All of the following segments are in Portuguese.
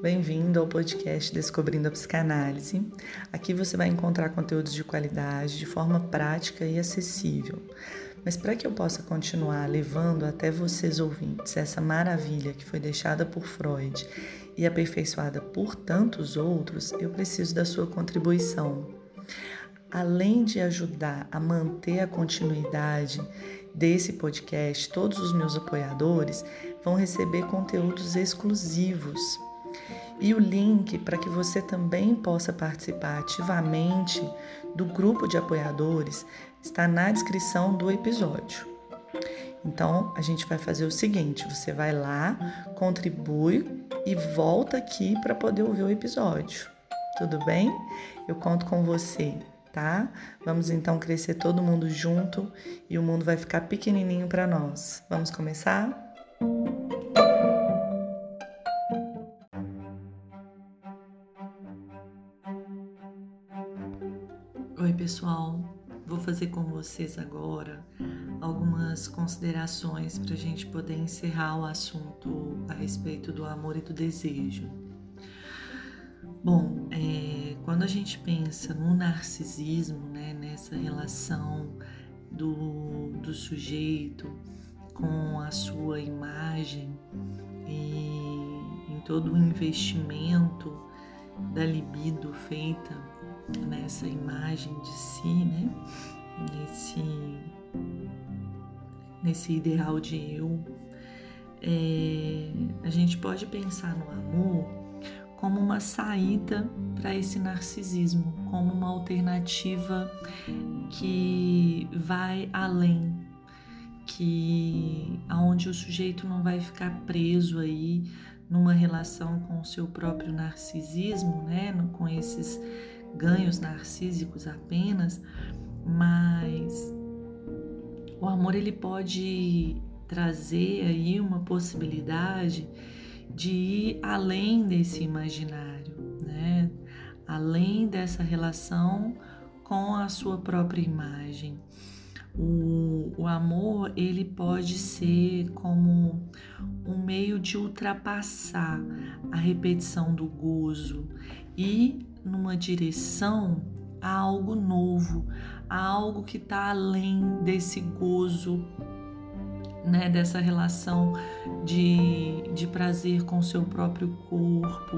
bem-vindo ao podcast Descobrindo a Psicanálise. Aqui você vai encontrar conteúdos de qualidade de forma prática e acessível. Mas para que eu possa continuar levando até vocês ouvintes essa maravilha que foi deixada por Freud e aperfeiçoada por tantos outros, eu preciso da sua contribuição. Além de ajudar a manter a continuidade desse podcast, todos os meus apoiadores vão receber conteúdos exclusivos. E o link para que você também possa participar ativamente do grupo de apoiadores está na descrição do episódio. Então, a gente vai fazer o seguinte: você vai lá, contribui e volta aqui para poder ouvir o episódio. Tudo bem? Eu conto com você tá? Vamos então crescer todo mundo junto e o mundo vai ficar pequenininho para nós. Vamos começar? Vocês agora algumas considerações para a gente poder encerrar o assunto a respeito do amor e do desejo. Bom, é, quando a gente pensa no narcisismo, né, nessa relação do, do sujeito com a sua imagem e em todo o investimento da libido feita nessa imagem de si, né, nesse, nesse ideal de eu, é, a gente pode pensar no amor como uma saída para esse narcisismo, como uma alternativa que vai além, que aonde o sujeito não vai ficar preso aí numa relação com o seu próprio narcisismo, né, com esses ganhos narcísicos apenas, mas o amor ele pode trazer aí uma possibilidade de ir além desse imaginário, né? além dessa relação com a sua própria imagem. O, o amor ele pode ser como um meio de ultrapassar a repetição do gozo e numa direção a algo novo, a algo que está além desse gozo né, dessa relação de, de prazer com o seu próprio corpo.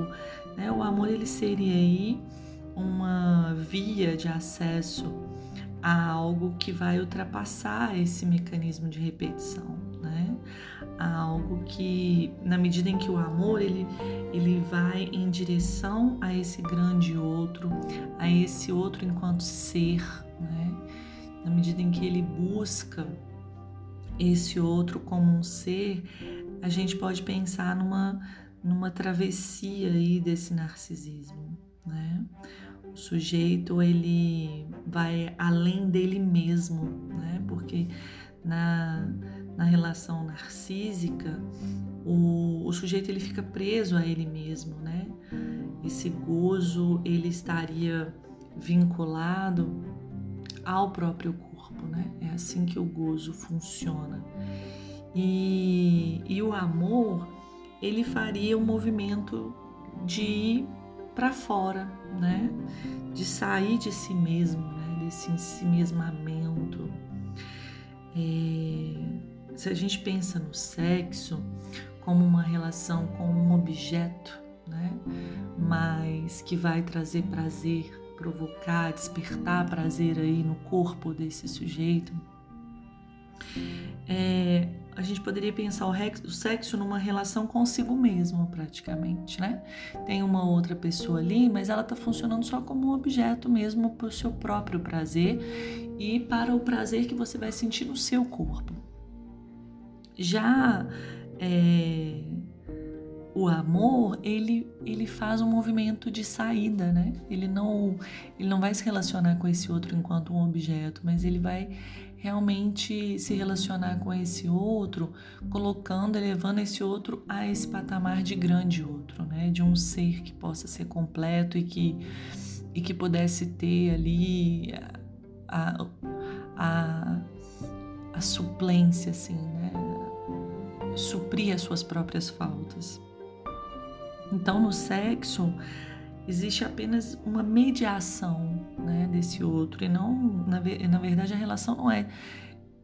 Né? O amor ele seria aí uma via de acesso a algo que vai ultrapassar esse mecanismo de repetição? A algo que, na medida em que o amor ele, ele vai em direção a esse grande outro, a esse outro enquanto ser, né? Na medida em que ele busca esse outro como um ser, a gente pode pensar numa, numa travessia aí desse narcisismo, né? O sujeito ele vai além dele mesmo, né? Porque na, na relação narcísica o, o sujeito ele fica preso a ele mesmo, né? Esse gozo ele estaria vinculado ao próprio corpo né? É assim que o gozo funciona. E, e o amor, ele faria um movimento de ir para fora, né? De sair de si mesmo, né? Desse ensimesmamento. É, se a gente pensa no sexo como uma relação com um objeto, né? Mas que vai trazer prazer provocar, despertar prazer aí no corpo desse sujeito, é, a gente poderia pensar o, sexo numa relação consigo mesmo, praticamente, né? Tem uma outra pessoa ali, mas ela está funcionando só como um objeto mesmo para o seu próprio prazer e para o prazer que você vai sentir no seu corpo. Já é, o amor, ele, ele faz um movimento de saída, né? Ele não, ele não vai se relacionar com esse outro enquanto um objeto, mas ele vai realmente se relacionar com esse outro, colocando, elevando esse outro a esse patamar de grande outro, né? De um ser que possa ser completo e que, e que pudesse ter ali a, a, a suplência, assim, né? Suprir as suas próprias faltas. Então, no sexo, existe apenas uma mediação né, desse outro, e não, na, na verdade, a relação não é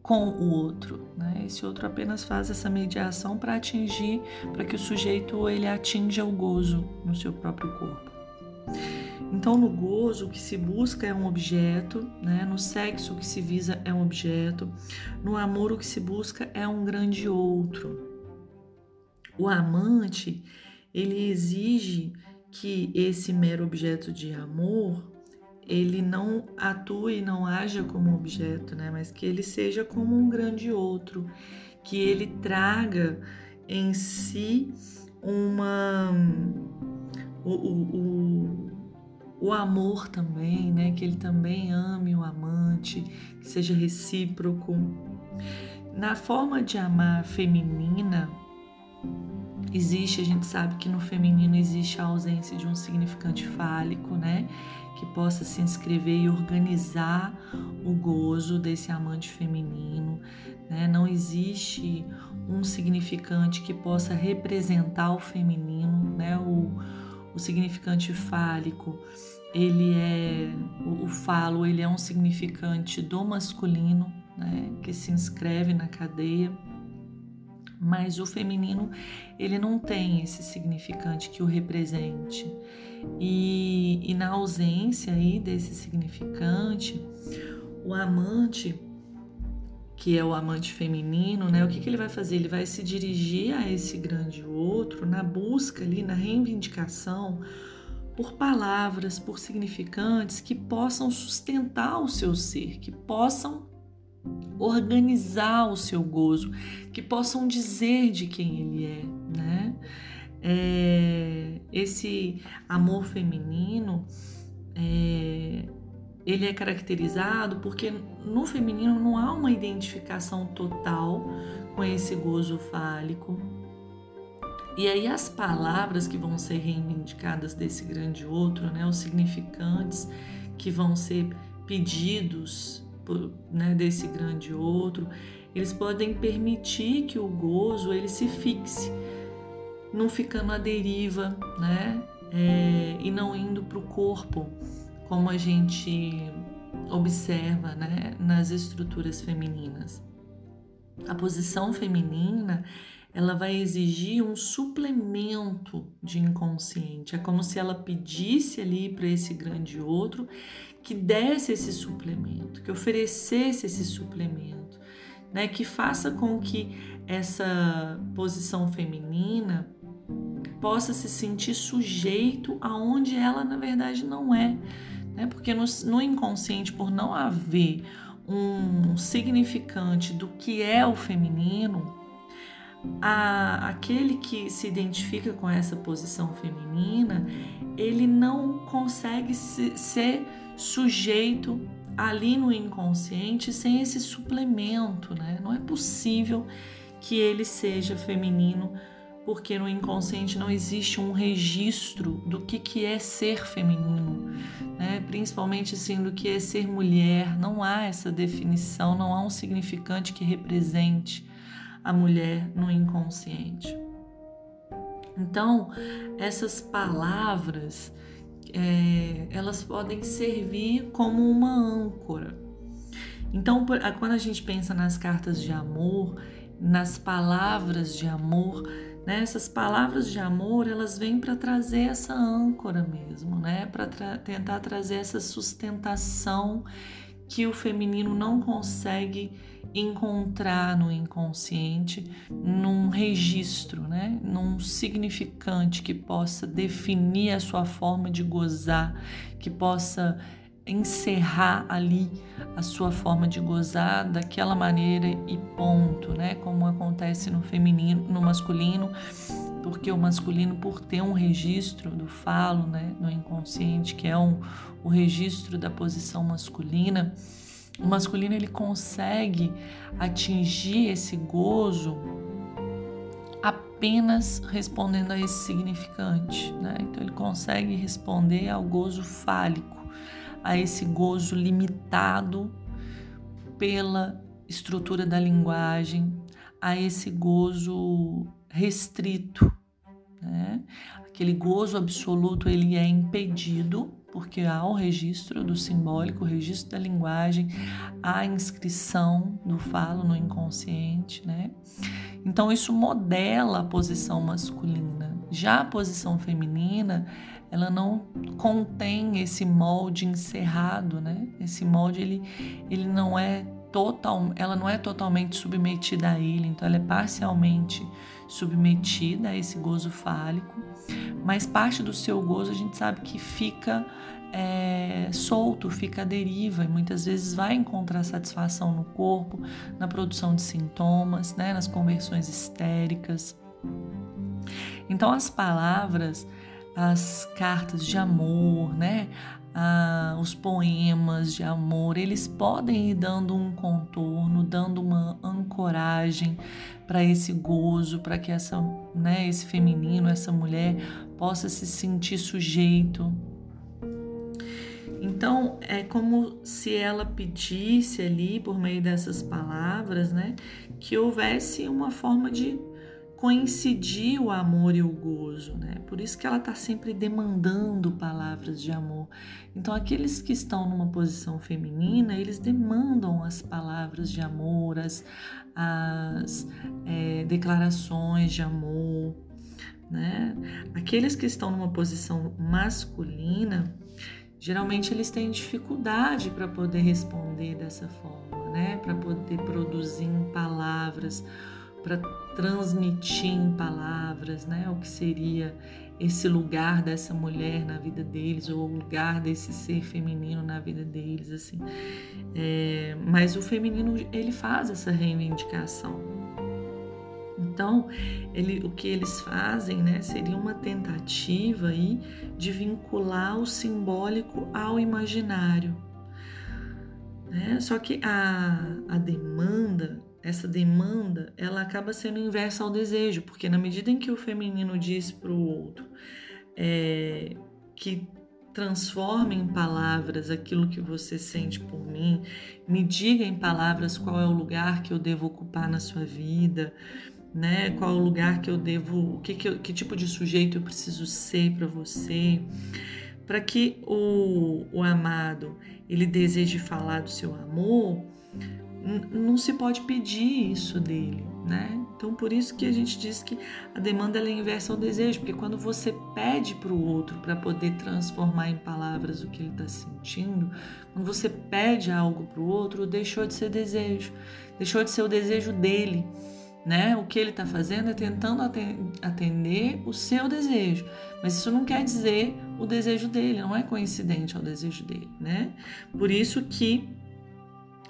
com o outro, né? Esse outro apenas faz essa mediação para atingir, para que o sujeito ele atinja o gozo no seu próprio corpo. Então, no gozo, o que se busca é um objeto, né? no sexo, o que se visa é um objeto, no amor, o que se busca é um grande outro. O amante, ele exige que esse mero objeto de amor ele não atue, não haja como objeto, né? mas que ele seja como um grande outro, que ele traga em si uma o, o, o, o amor também, né? Que ele também ame o amante, que seja recíproco. Na forma de amar feminina, existe, a gente sabe que no feminino existe a ausência de um significante fálico, né? Que possa se inscrever e organizar o gozo desse amante feminino, né? Não existe um significante que possa representar o feminino, né? O, o significante fálico, ele é o, falo, ele é um significante do masculino, né? Que se inscreve na cadeia mas o feminino ele não tem esse significante que o represente. E, e na ausência aí desse significante, o amante, que é o amante feminino, né? O que, que ele vai fazer? Ele vai se dirigir a esse grande outro na busca ali, na reivindicação por palavras, por significantes que possam sustentar o seu ser, que possam organizar o seu gozo, que possam dizer de quem ele é, né? É, esse amor feminino, é, ele é caracterizado porque no feminino não há uma identificação total com esse gozo fálico. E aí as palavras que vão ser reivindicadas desse grande outro, né, os significantes que vão ser pedidos né, desse grande outro, eles podem permitir que o gozo ele se fixe, não ficando à deriva, né, é, e não indo para o corpo, como a gente observa, né, nas estruturas femininas. A posição feminina ela vai exigir um suplemento de inconsciente. É como se ela pedisse ali para esse grande outro que desse esse suplemento, que oferecesse esse suplemento, né? Que faça com que essa posição feminina possa se sentir sujeito aonde ela na verdade não é, né? Porque no, no inconsciente, por não haver um significante do que é o feminino, a, aquele que se identifica com essa posição feminina, ele não consegue se, ser sujeito ali no inconsciente sem esse suplemento, né? Não é possível que ele seja feminino porque no inconsciente não existe um registro do que, que é ser feminino, né? principalmente assim, do que é ser mulher. Não há essa definição, não há um significante que represente a mulher no inconsciente. Então, essas palavras é, elas podem servir como uma âncora. Então, quando a gente pensa nas cartas de amor, nas palavras de amor, né, essas palavras de amor elas vêm para trazer essa âncora mesmo, né, para tra tentar trazer essa sustentação que o feminino não consegue encontrar no inconsciente, num registro, né? num significante que possa definir a sua forma de gozar, que possa encerrar ali a sua forma de gozar daquela maneira e ponto, né? Como acontece no feminino, no masculino, porque o masculino, por ter um registro do falo, né, no inconsciente, que é um, o registro da posição masculina, o masculino ele consegue atingir esse gozo apenas respondendo a esse significante, né? Então ele consegue responder ao gozo fálico, a esse gozo limitado pela estrutura da linguagem, a esse gozo restrito, Né? Aquele gozo absoluto ele é impedido porque há o registro do simbólico, o registro da linguagem, a inscrição do falo no inconsciente, né? Então isso modela a posição masculina. Já a posição feminina, ela não contém esse molde encerrado, né? Esse molde ele, ele não é total, ela não é totalmente submetida a ele, então ela é parcialmente submetida a esse gozo fálico, mas parte do seu gozo a gente sabe que fica é, solto, fica à deriva e muitas vezes vai encontrar satisfação no corpo, na produção de sintomas, né, nas conversões histéricas. Então as palavras, as cartas de amor, né, ah, os poemas de amor, eles podem ir dando um contorno, dando uma ancoragem para esse gozo, para que essa, né, esse feminino, essa mulher possa se sentir sujeito. Então é como se ela pedisse ali por meio dessas palavras, né, que houvesse uma forma de coincidir o amor e o gozo, né? Por isso que ela está sempre demandando palavras de amor. Então, aqueles que estão numa posição feminina, eles demandam as palavras de amor, as, as é, declarações de amor, né? Aqueles que estão numa posição masculina, geralmente eles têm dificuldade para poder responder dessa forma, né? Para poder produzir palavras para transmitir em palavras, né, o que seria esse lugar dessa mulher na vida deles ou o lugar desse ser feminino na vida deles, assim. É, mas o feminino ele faz essa reivindicação. Então, ele, o que eles fazem, né, seria uma tentativa aí de vincular o simbólico ao imaginário. Né? Só que a, a demanda essa demanda ela acaba sendo inversa ao desejo, porque na medida em que o feminino diz para o outro é, que transforme em palavras aquilo que você sente por mim, me diga em palavras qual é o lugar que eu devo ocupar na sua vida, né? Qual é o lugar que eu devo, que, que, que tipo de sujeito eu preciso ser para você, para que o, o amado ele deseje falar do seu amor não se pode pedir isso dele, né? Então por isso que a gente diz que a demanda é inversa ao desejo, porque quando você pede para o outro para poder transformar em palavras o que ele está sentindo, quando você pede algo para o outro, deixou de ser desejo, deixou de ser o desejo dele, né? O que ele está fazendo é tentando atender o seu desejo, mas isso não quer dizer o desejo dele, não é coincidente ao desejo dele, né? Por isso que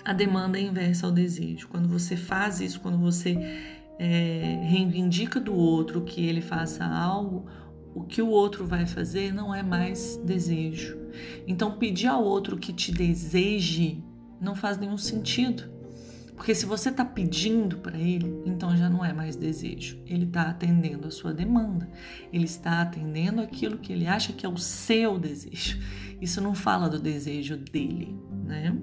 a demanda é inversa ao desejo. Quando você faz isso, quando você é, reivindica do outro que ele faça algo, o que o outro vai fazer não é mais desejo. Então, pedir ao outro que te deseje não faz nenhum sentido. Porque se você está pedindo para ele, então já não é mais desejo. Ele está atendendo a sua demanda. Ele está atendendo aquilo que ele acha que é o seu desejo. Isso não fala do desejo dele, né?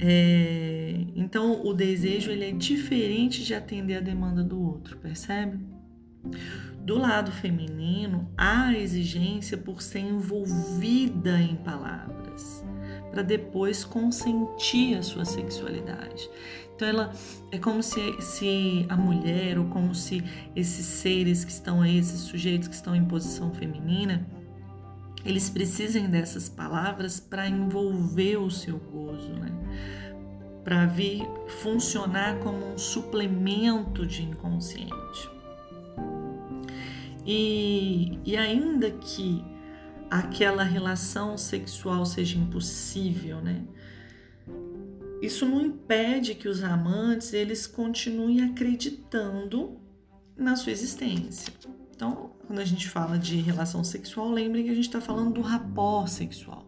É, então, o desejo ele é diferente de atender a demanda do outro, percebe? Do lado feminino, há a exigência por ser envolvida em palavras, para depois consentir a sua sexualidade. Então, ela é como se, se a mulher, ou como se esses seres que estão aí, esses sujeitos que estão em posição feminina, eles precisem dessas palavras para envolver o seu gozo, né? para vir funcionar como um suplemento de inconsciente. E, e ainda que aquela relação sexual seja impossível, né? Isso não impede que os amantes eles continuem acreditando na sua existência. Então, quando a gente fala de relação sexual, lembre que a gente está falando do rapport sexual,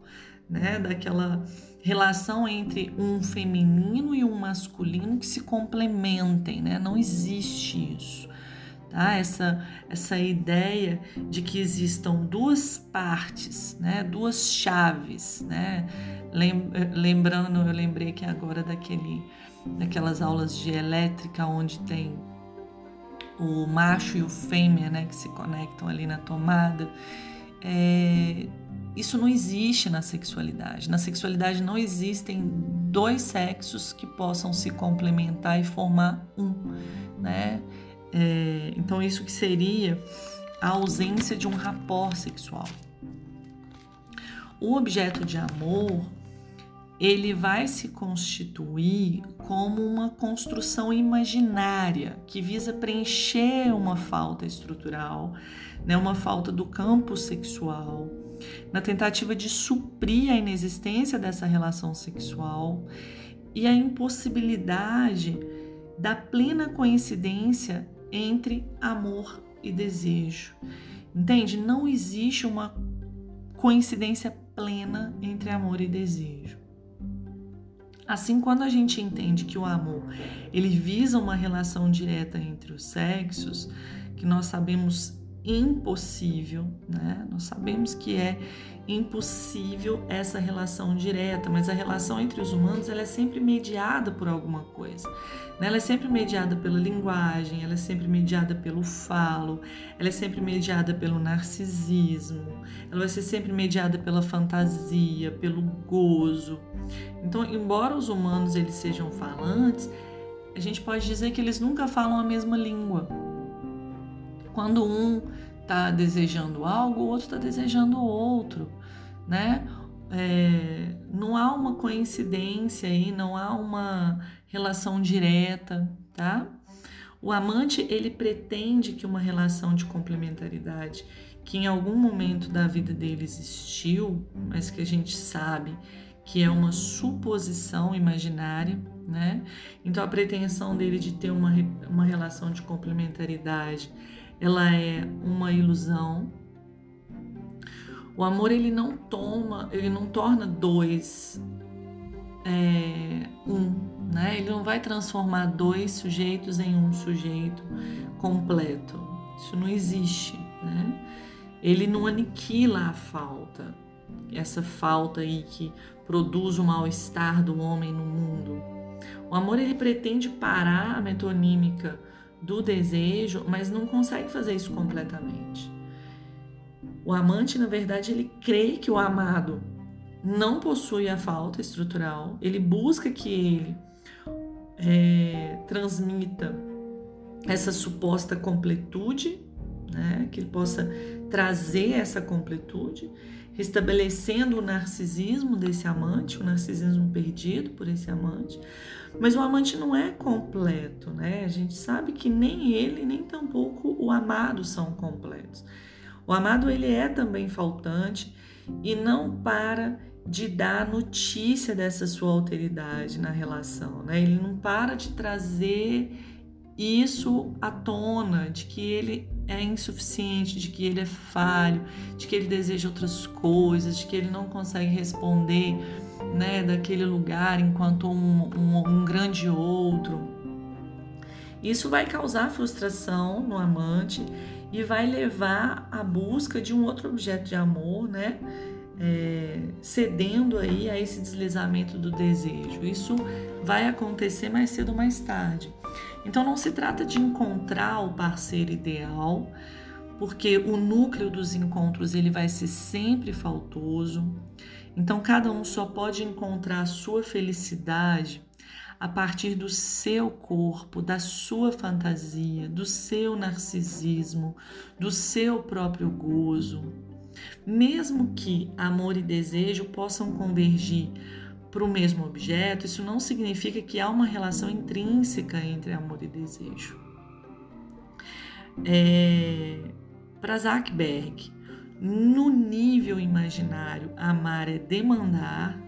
né? Daquela relação entre um feminino e um masculino que se complementem, né? Não existe isso. Tá? Essa, essa ideia de que existam duas partes, né? duas chaves. Né? Lembrando, eu lembrei que agora daquele, daquelas aulas de elétrica onde tem o macho e o fêmea, né, que se conectam ali na tomada. É, isso não existe na sexualidade. Na sexualidade não existem dois sexos que possam se complementar e formar um, né? É, então isso que seria a ausência de um rapport sexual. O objeto de amor ele vai se constituir como uma construção imaginária que visa preencher uma falta estrutural, né, uma falta do campo sexual, na tentativa de suprir a inexistência dessa relação sexual e a impossibilidade da plena coincidência entre amor e desejo. Entende? Não existe uma coincidência plena entre amor e desejo. Assim, quando a gente entende que o amor ele visa uma relação direta entre os sexos, que nós sabemos impossível, né? Nós sabemos que é impossível essa relação direta, mas a relação entre os humanos ela é sempre mediada por alguma coisa. Né? Ela é sempre mediada pela linguagem, ela é sempre mediada pelo falo, ela é sempre mediada pelo narcisismo, ela vai ser sempre mediada pela fantasia, pelo gozo. Então, embora os humanos eles sejam falantes, a gente pode dizer que eles nunca falam a mesma língua. Quando um está desejando algo, o outro está desejando outro, né? É, não há uma coincidência aí, não há uma relação direta, tá? O amante ele pretende que uma relação de complementaridade que em algum momento da vida dele existiu, mas que a gente sabe que é uma suposição imaginária, né? Então a pretensão dele de ter uma, uma relação de complementaridade ela é uma ilusão. O amor ele não toma, ele não torna dois é, um, né? Ele não vai transformar dois sujeitos em um sujeito completo. Isso não existe, né? Ele não aniquila a falta, essa falta aí que produz o mal-estar do homem no mundo. O amor ele pretende parar a metonímica do desejo, mas não consegue fazer isso completamente. O amante, na verdade, ele crê que o amado não possui a falta estrutural, ele busca que ele é, transmita essa suposta completude, né? que ele possa trazer essa completude, restabelecendo o narcisismo desse amante, o narcisismo perdido por esse amante, mas o amante não é completo, né? A gente sabe que nem ele, nem tampouco o amado são completos. O amado ele é também faltante e não para de dar notícia dessa sua alteridade na relação, né? Ele não para de trazer isso à tona, de que ele é insuficiente, de que ele é falho, de que ele deseja outras coisas, de que ele não consegue responder né, daquele lugar enquanto um, um, um grande outro. Isso vai causar frustração no amante e vai levar à busca de um outro objeto de amor, né? É, cedendo aí a esse deslizamento do desejo. Isso vai acontecer mais cedo ou mais tarde. Então não se trata de encontrar o parceiro ideal, porque o núcleo dos encontros ele vai ser sempre faltoso. Então, cada um só pode encontrar a sua felicidade a partir do seu corpo, da sua fantasia, do seu narcisismo, do seu próprio gozo. Mesmo que amor e desejo possam convergir para o mesmo objeto, isso não significa que há uma relação intrínseca entre amor e desejo. É, para Berg, no nível imaginário, amar é demandar,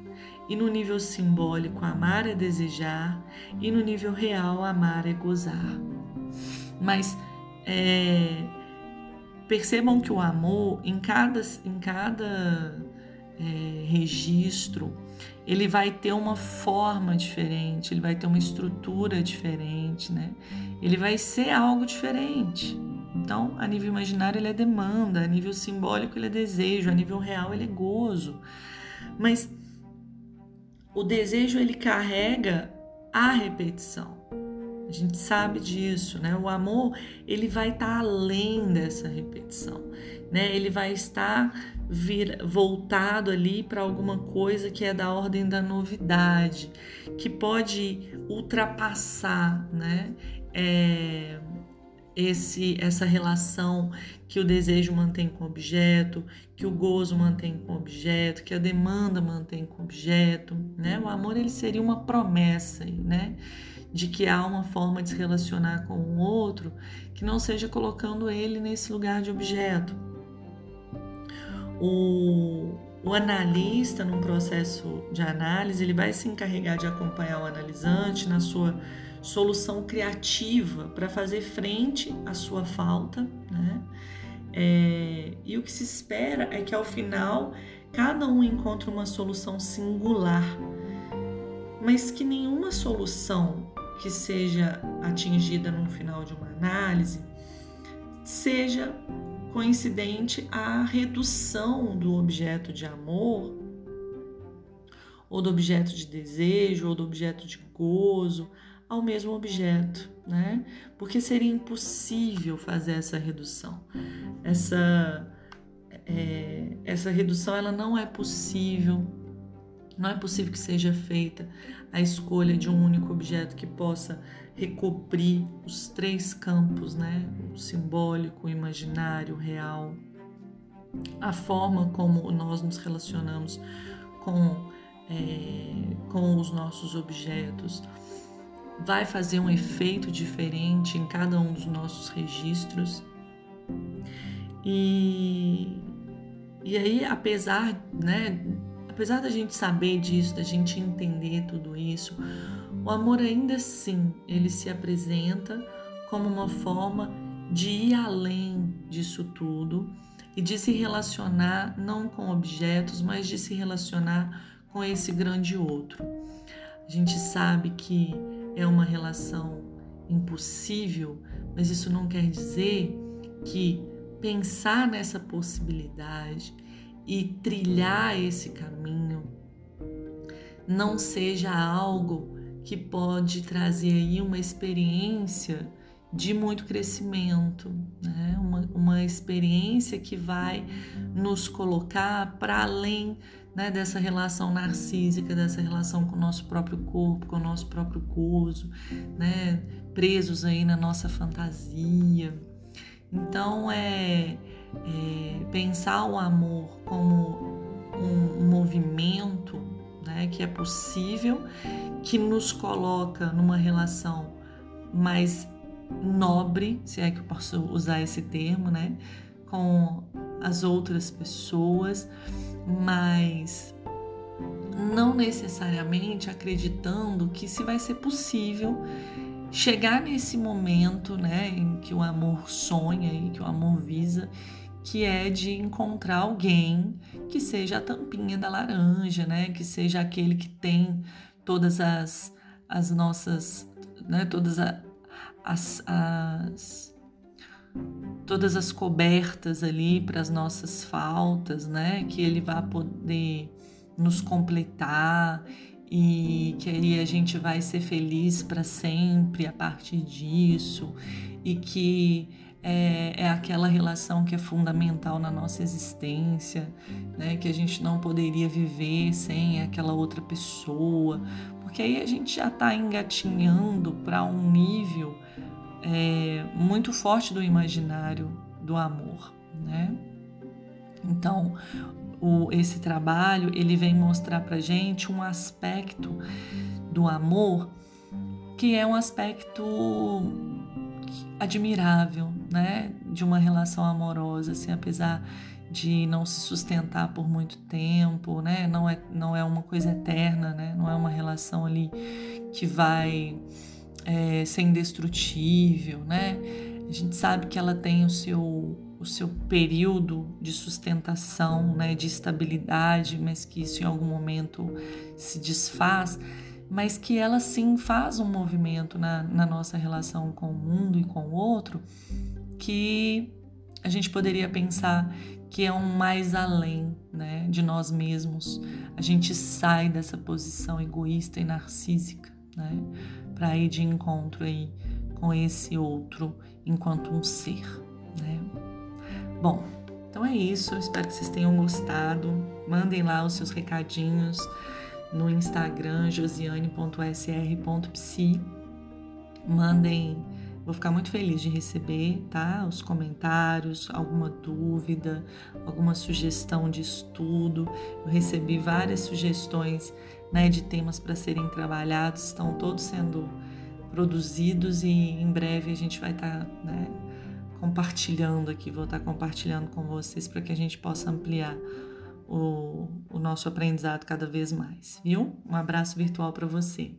e no nível simbólico, amar é desejar, e no nível real, amar é gozar. Mas é, percebam que o amor, em cada, em cada é, registro, ele vai ter uma forma diferente, ele vai ter uma estrutura diferente, né? Ele vai ser algo diferente. Então, a nível imaginário ele é demanda, a nível simbólico ele é desejo, a nível real ele é gozo. Mas o desejo ele carrega a repetição. A gente sabe disso, né? O amor, ele vai estar tá além dessa repetição, né? Ele vai estar vir, voltado ali para alguma coisa que é da ordem da novidade, que pode ultrapassar, né? É, esse, essa relação que o desejo mantém com o objeto, que o gozo mantém com o objeto, que a demanda mantém com o objeto, né? O amor ele seria uma promessa, né? De que há uma forma de se relacionar com o outro que não seja colocando ele nesse lugar de objeto. O, o analista, num processo de análise, ele vai se encarregar de acompanhar o analisante na sua solução criativa para fazer frente à sua falta, né? É, e o que se espera é que ao final cada um encontre uma solução singular, mas que nenhuma solução que seja atingida no final de uma análise seja coincidente à redução do objeto de amor ou do objeto de desejo ou do objeto de gozo ao mesmo objeto, né? Porque seria impossível fazer essa redução. Essa, é, essa redução ela não é possível, não é possível que seja feita a escolha de um único objeto que possa recobrir os três campos, né? O simbólico, o imaginário, o real, a forma como nós nos relacionamos com, é, com os nossos objetos vai fazer um efeito diferente em cada um dos nossos registros. E, e aí, apesar, né, apesar da gente saber disso, da gente entender tudo isso, o amor ainda assim, ele se apresenta como uma forma de ir além disso tudo e de se relacionar não com objetos, mas de se relacionar com esse grande outro. A gente sabe que é uma relação impossível, mas isso não quer dizer que pensar nessa possibilidade e trilhar esse caminho não seja algo que pode trazer aí uma experiência de muito crescimento, né? uma, uma experiência que vai nos colocar para além né, dessa relação narcísica, dessa relação com o nosso próprio corpo, com o nosso próprio gozo, né, presos aí na nossa fantasia. Então é, é pensar o amor como um, um movimento né, que é possível, que nos coloca numa relação mais nobre, se é que eu posso usar esse termo, né, com as outras pessoas mas não necessariamente acreditando que se vai ser possível chegar nesse momento, né, em que o amor sonha e que o amor visa, que é de encontrar alguém que seja a tampinha da laranja, né, que seja aquele que tem todas as, as nossas, né, todas a, as, as todas as cobertas ali para as nossas faltas, né? Que ele vai poder nos completar e que aí a gente vai ser feliz para sempre a partir disso e que é, é, aquela relação que é fundamental na nossa existência, né? Que a gente não poderia viver sem aquela outra pessoa, porque aí a gente já está engatinhando para um nível é, muito forte do imaginário do amor, né? Então, o, esse trabalho ele vem mostrar para gente um aspecto do amor que é um aspecto admirável, né? De uma relação amorosa, assim, apesar de não se sustentar por muito tempo, né? Não é, não é uma coisa eterna, né? Não é uma relação ali que vai é, ser indestrutível, né? A gente sabe que ela tem o seu, o seu período de sustentação, né, de estabilidade, mas que isso em algum momento se desfaz, mas que ela sim faz um movimento na, na nossa relação com o mundo e com o outro que a gente poderia pensar que é um mais além né, de nós mesmos. A gente sai dessa posição egoísta e narcísica né? Para ir de encontro aí com esse outro enquanto um ser, né? Bom, então é isso. Espero que vocês tenham gostado. Mandem lá os seus recadinhos no Instagram josiane.sr.psi. Mandem, vou ficar muito feliz de receber, tá? Os comentários, alguma dúvida, alguma sugestão de estudo. Eu recebi várias sugestões, né, de temas para serem trabalhados, estão todos sendo produzidos e em breve a gente vai estar, tá, né, compartilhando aqui, vou estar tá compartilhando com vocês para que a gente possa ampliar o, o nosso aprendizado cada vez mais, viu? Um abraço virtual para você.